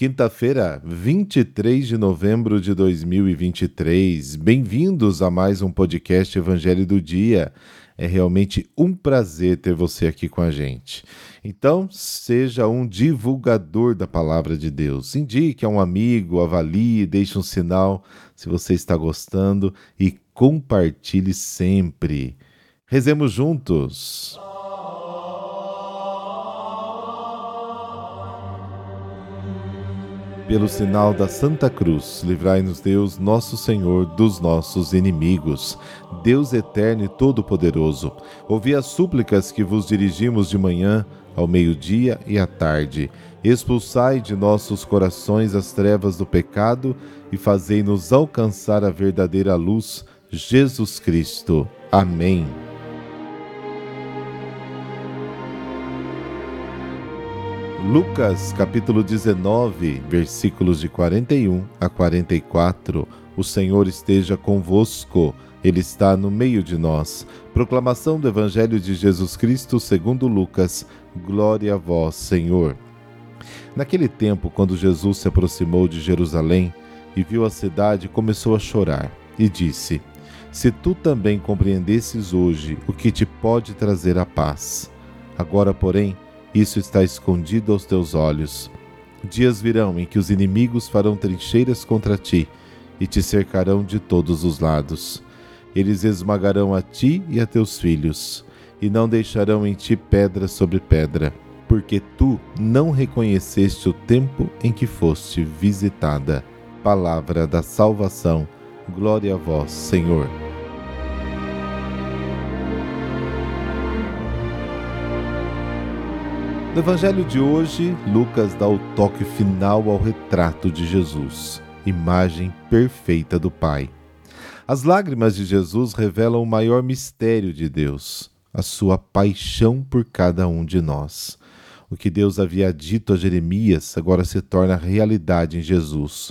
Quinta-feira, 23 de novembro de 2023. Bem-vindos a mais um podcast Evangelho do Dia. É realmente um prazer ter você aqui com a gente. Então, seja um divulgador da palavra de Deus. Indique a um amigo, avalie, deixe um sinal se você está gostando e compartilhe sempre. Rezemos juntos. Pelo sinal da Santa Cruz, livrai-nos Deus, nosso Senhor, dos nossos inimigos. Deus eterno e todo-poderoso, ouvi as súplicas que vos dirigimos de manhã, ao meio-dia e à tarde. Expulsai de nossos corações as trevas do pecado e fazei-nos alcançar a verdadeira luz, Jesus Cristo. Amém. Lucas capítulo 19, versículos de 41 a 44. O Senhor esteja convosco, Ele está no meio de nós. Proclamação do Evangelho de Jesus Cristo segundo Lucas. Glória a vós, Senhor. Naquele tempo, quando Jesus se aproximou de Jerusalém e viu a cidade, começou a chorar e disse: Se tu também compreendesses hoje o que te pode trazer a paz. Agora, porém, isso está escondido aos teus olhos. Dias virão em que os inimigos farão trincheiras contra ti e te cercarão de todos os lados. Eles esmagarão a ti e a teus filhos, e não deixarão em ti pedra sobre pedra, porque tu não reconheceste o tempo em que foste visitada. Palavra da salvação. Glória a vós, Senhor. No Evangelho de hoje, Lucas dá o toque final ao retrato de Jesus, imagem perfeita do Pai. As lágrimas de Jesus revelam o maior mistério de Deus, a sua paixão por cada um de nós. O que Deus havia dito a Jeremias agora se torna realidade em Jesus.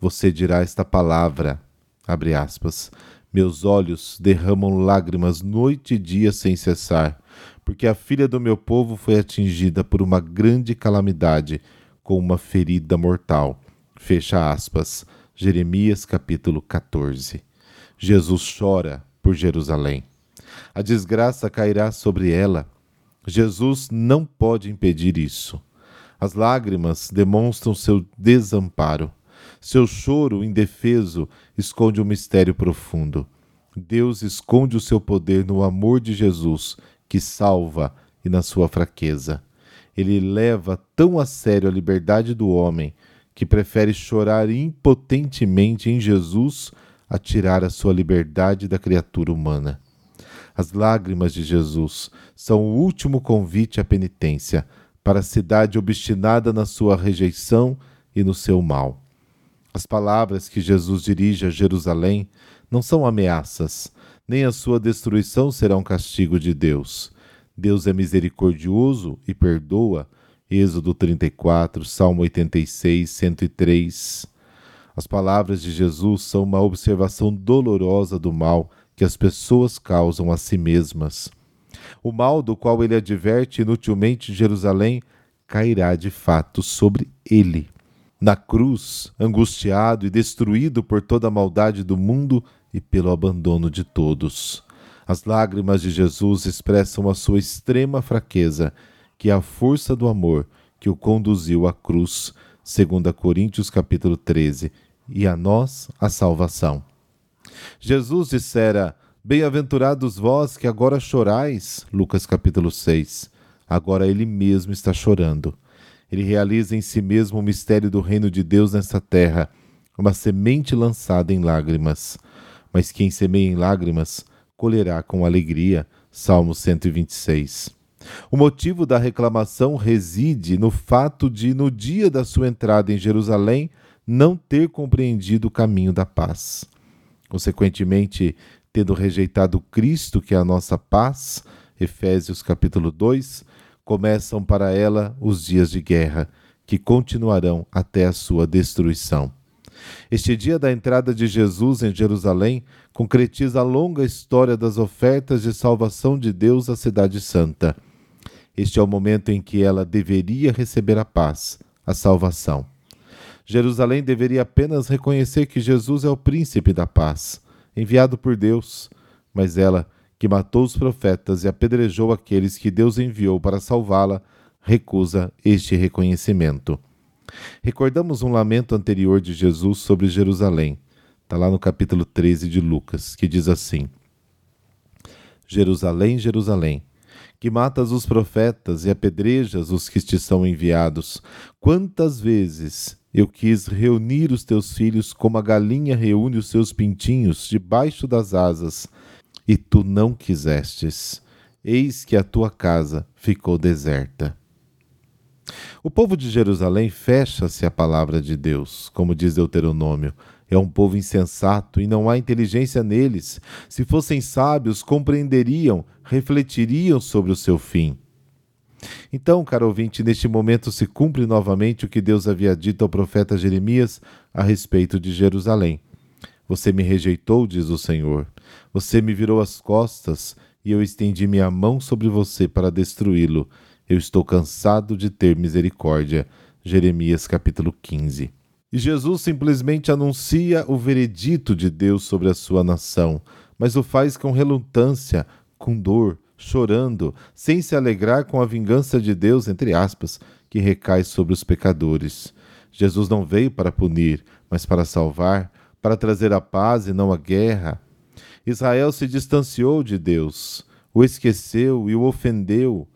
Você dirá esta palavra, abre aspas, meus olhos derramam lágrimas noite e dia sem cessar porque a filha do meu povo foi atingida por uma grande calamidade, com uma ferida mortal. Fecha aspas. Jeremias capítulo 14. Jesus chora por Jerusalém. A desgraça cairá sobre ela. Jesus não pode impedir isso. As lágrimas demonstram seu desamparo. Seu choro indefeso esconde um mistério profundo. Deus esconde o seu poder no amor de Jesus que salva e na sua fraqueza. Ele leva tão a sério a liberdade do homem que prefere chorar impotentemente em Jesus a tirar a sua liberdade da criatura humana. As lágrimas de Jesus são o último convite à penitência para a cidade obstinada na sua rejeição e no seu mal. As palavras que Jesus dirige a Jerusalém não são ameaças, nem a sua destruição será um castigo de Deus. Deus é misericordioso e perdoa. Êxodo 34, Salmo 86, 103. As palavras de Jesus são uma observação dolorosa do mal que as pessoas causam a si mesmas. O mal do qual ele adverte inutilmente Jerusalém cairá de fato sobre ele. Na cruz, angustiado e destruído por toda a maldade do mundo, e pelo abandono de todos. As lágrimas de Jesus expressam a sua extrema fraqueza, que é a força do amor que o conduziu à cruz, segundo Coríntios capítulo 13, e a nós a salvação. Jesus dissera: Bem-aventurados vós que agora chorais, Lucas capítulo 6. Agora ele mesmo está chorando. Ele realiza em si mesmo o mistério do reino de Deus nesta terra, uma semente lançada em lágrimas mas quem semeia em lágrimas colherá com alegria. Salmo 126. O motivo da reclamação reside no fato de, no dia da sua entrada em Jerusalém, não ter compreendido o caminho da paz. Consequentemente, tendo rejeitado Cristo, que é a nossa paz, Efésios capítulo 2, começam para ela os dias de guerra, que continuarão até a sua destruição. Este dia da entrada de Jesus em Jerusalém concretiza a longa história das ofertas de salvação de Deus à Cidade Santa. Este é o momento em que ela deveria receber a paz, a salvação. Jerusalém deveria apenas reconhecer que Jesus é o príncipe da paz, enviado por Deus, mas ela, que matou os profetas e apedrejou aqueles que Deus enviou para salvá-la, recusa este reconhecimento. Recordamos um lamento anterior de Jesus sobre Jerusalém. Está lá no capítulo 13 de Lucas, que diz assim: Jerusalém, Jerusalém, que matas os profetas e apedrejas os que te são enviados, quantas vezes eu quis reunir os teus filhos como a galinha reúne os seus pintinhos debaixo das asas, e tu não quisestes. Eis que a tua casa ficou deserta. O povo de Jerusalém fecha-se à palavra de Deus, como diz Deuteronômio. É um povo insensato e não há inteligência neles. Se fossem sábios, compreenderiam, refletiriam sobre o seu fim. Então, caro ouvinte, neste momento se cumpre novamente o que Deus havia dito ao profeta Jeremias a respeito de Jerusalém. Você me rejeitou, diz o Senhor. Você me virou as costas e eu estendi minha mão sobre você para destruí-lo. Eu estou cansado de ter misericórdia. Jeremias capítulo 15. E Jesus simplesmente anuncia o veredito de Deus sobre a sua nação, mas o faz com relutância, com dor, chorando, sem se alegrar com a vingança de Deus, entre aspas, que recai sobre os pecadores. Jesus não veio para punir, mas para salvar, para trazer a paz e não a guerra. Israel se distanciou de Deus, o esqueceu e o ofendeu.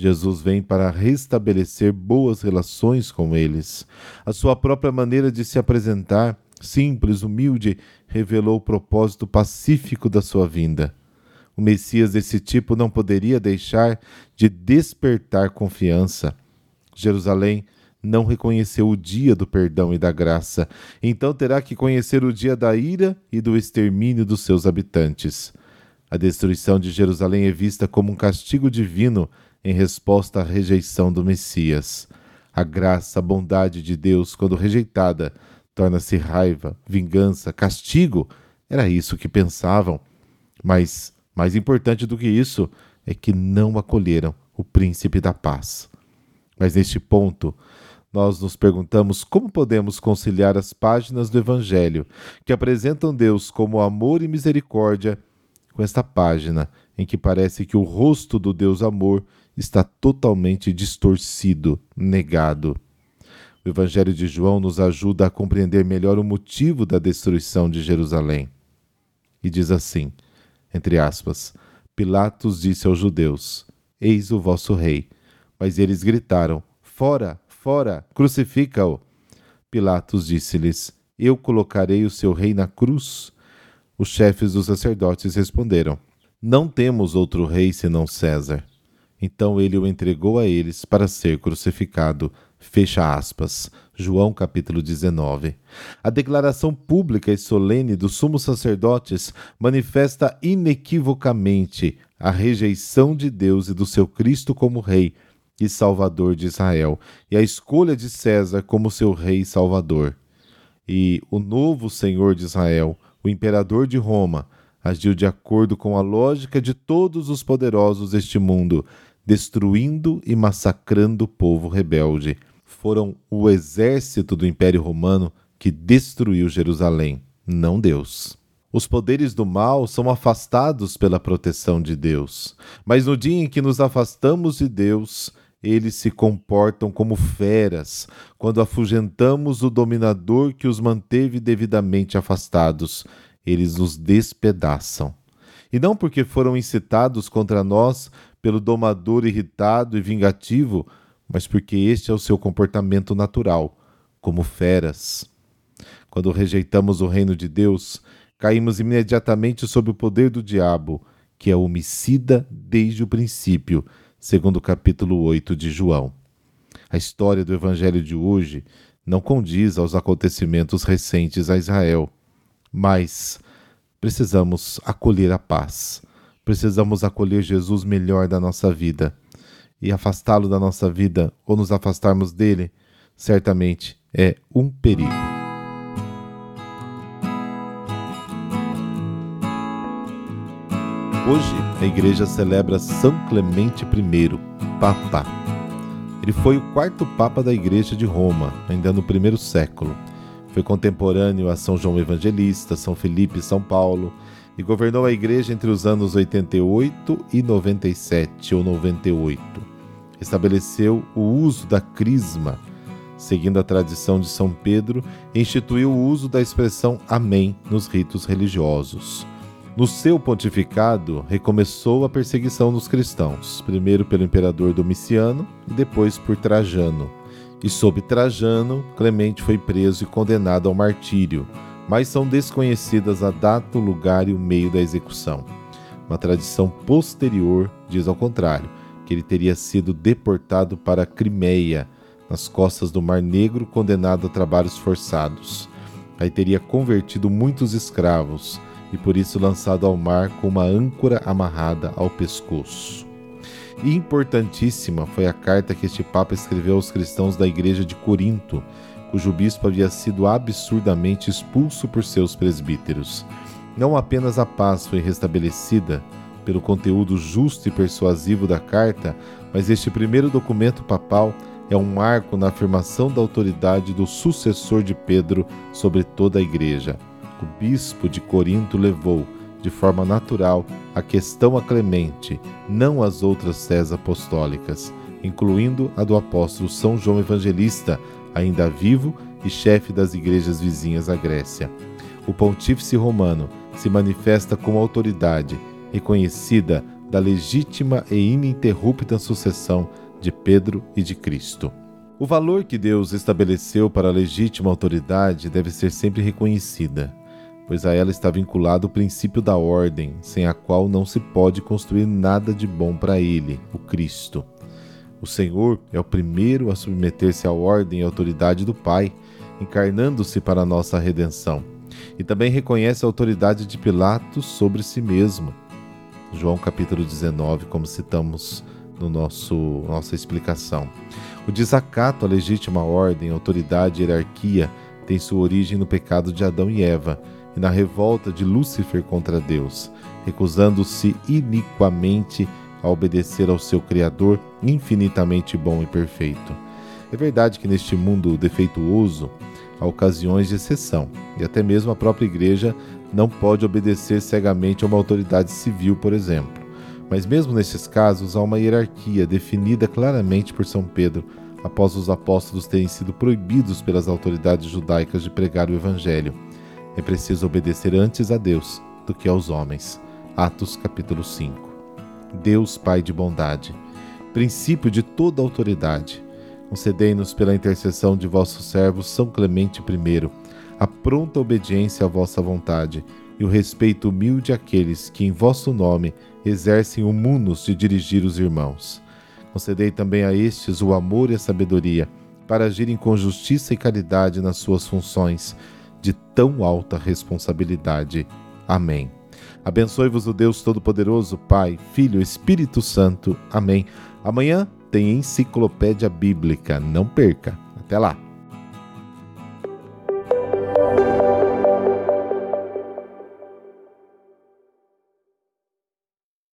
Jesus vem para restabelecer boas relações com eles. A sua própria maneira de se apresentar, simples, humilde, revelou o propósito pacífico da sua vinda. O Messias desse tipo não poderia deixar de despertar confiança. Jerusalém não reconheceu o dia do perdão e da graça, então terá que conhecer o dia da ira e do extermínio dos seus habitantes. A destruição de Jerusalém é vista como um castigo divino em resposta à rejeição do Messias. A graça, a bondade de Deus, quando rejeitada, torna-se raiva, vingança, castigo. Era isso que pensavam. Mas, mais importante do que isso, é que não acolheram o príncipe da paz. Mas neste ponto, nós nos perguntamos como podemos conciliar as páginas do Evangelho, que apresentam Deus como amor e misericórdia, com esta página em que parece que o rosto do Deus amor está totalmente distorcido, negado. O Evangelho de João nos ajuda a compreender melhor o motivo da destruição de Jerusalém. E diz assim, entre aspas, Pilatos disse aos judeus: Eis o vosso rei. Mas eles gritaram: Fora, fora, crucifica-o. Pilatos disse-lhes: Eu colocarei o seu rei na cruz. Os chefes dos sacerdotes responderam: Não temos outro rei senão César. Então ele o entregou a eles para ser crucificado. Fecha aspas. João capítulo 19. A declaração pública e solene dos sumos sacerdotes manifesta inequivocamente a rejeição de Deus e do seu Cristo como Rei e Salvador de Israel, e a escolha de César como seu Rei e Salvador. E o novo Senhor de Israel, o Imperador de Roma, agiu de acordo com a lógica de todos os poderosos deste mundo destruindo e massacrando o povo rebelde. Foram o exército do Império Romano que destruiu Jerusalém, não Deus. Os poderes do mal são afastados pela proteção de Deus, mas no dia em que nos afastamos de Deus, eles se comportam como feras quando afugentamos o dominador que os manteve devidamente afastados. Eles nos despedaçam. E não porque foram incitados contra nós pelo domador irritado e vingativo, mas porque este é o seu comportamento natural, como feras. Quando rejeitamos o reino de Deus, caímos imediatamente sob o poder do diabo, que é homicida desde o princípio, segundo o capítulo 8 de João. A história do evangelho de hoje não condiz aos acontecimentos recentes a Israel. Mas precisamos acolher a paz. Precisamos acolher Jesus melhor da nossa vida. E afastá-lo da nossa vida ou nos afastarmos dele, certamente é um perigo. Hoje a igreja celebra São Clemente I, Papa. Ele foi o quarto Papa da Igreja de Roma, ainda no primeiro século. Foi contemporâneo a São João Evangelista, São Felipe e São Paulo e governou a igreja entre os anos 88 e 97 ou 98. Estabeleceu o uso da crisma, seguindo a tradição de São Pedro, instituiu o uso da expressão Amém nos ritos religiosos. No seu pontificado, recomeçou a perseguição dos cristãos, primeiro pelo imperador Domiciano e depois por Trajano e sob Trajano, Clemente foi preso e condenado ao martírio, mas são desconhecidas a data, o lugar e o meio da execução. Uma tradição posterior diz ao contrário, que ele teria sido deportado para a Crimeia, nas costas do Mar Negro, condenado a trabalhos forçados. Aí teria convertido muitos escravos e por isso lançado ao mar com uma âncora amarrada ao pescoço. Importantíssima foi a carta que este Papa escreveu aos cristãos da igreja de Corinto, cujo bispo havia sido absurdamente expulso por seus presbíteros. Não apenas a paz foi restabelecida pelo conteúdo justo e persuasivo da carta, mas este primeiro documento papal é um marco na afirmação da autoridade do sucessor de Pedro sobre toda a igreja. O bispo de Corinto levou, de forma natural a questão a Clemente, não as outras sés apostólicas, incluindo a do apóstolo São João Evangelista, ainda vivo e chefe das igrejas vizinhas à Grécia. O pontífice romano se manifesta como autoridade reconhecida da legítima e ininterrupta sucessão de Pedro e de Cristo. O valor que Deus estabeleceu para a legítima autoridade deve ser sempre reconhecida pois a ela está vinculado o princípio da ordem, sem a qual não se pode construir nada de bom para ele, o Cristo. O Senhor é o primeiro a submeter-se à ordem e autoridade do Pai, encarnando-se para a nossa redenção. E também reconhece a autoridade de Pilatos sobre si mesmo. João capítulo 19, como citamos no nosso nossa explicação. O desacato à legítima ordem, autoridade e hierarquia tem sua origem no pecado de Adão e Eva e na revolta de Lúcifer contra Deus, recusando-se iniquamente a obedecer ao seu Criador infinitamente bom e perfeito. É verdade que neste mundo defeituoso há ocasiões de exceção, e até mesmo a própria Igreja não pode obedecer cegamente a uma autoridade civil, por exemplo. Mas mesmo nesses casos há uma hierarquia definida claramente por São Pedro, após os apóstolos terem sido proibidos pelas autoridades judaicas de pregar o Evangelho é preciso obedecer antes a Deus do que aos homens. Atos capítulo 5. Deus Pai de bondade, princípio de toda autoridade, concedei-nos pela intercessão de vosso servo São Clemente I, a pronta obediência à vossa vontade e o respeito humilde àqueles que em vosso nome exercem o munus de dirigir os irmãos. Concedei também a estes o amor e a sabedoria para agirem com justiça e caridade nas suas funções de tão alta responsabilidade. Amém. Abençoe-vos o Deus Todo-Poderoso, Pai, Filho, Espírito Santo. Amém. Amanhã tem Enciclopédia Bíblica. Não perca. Até lá.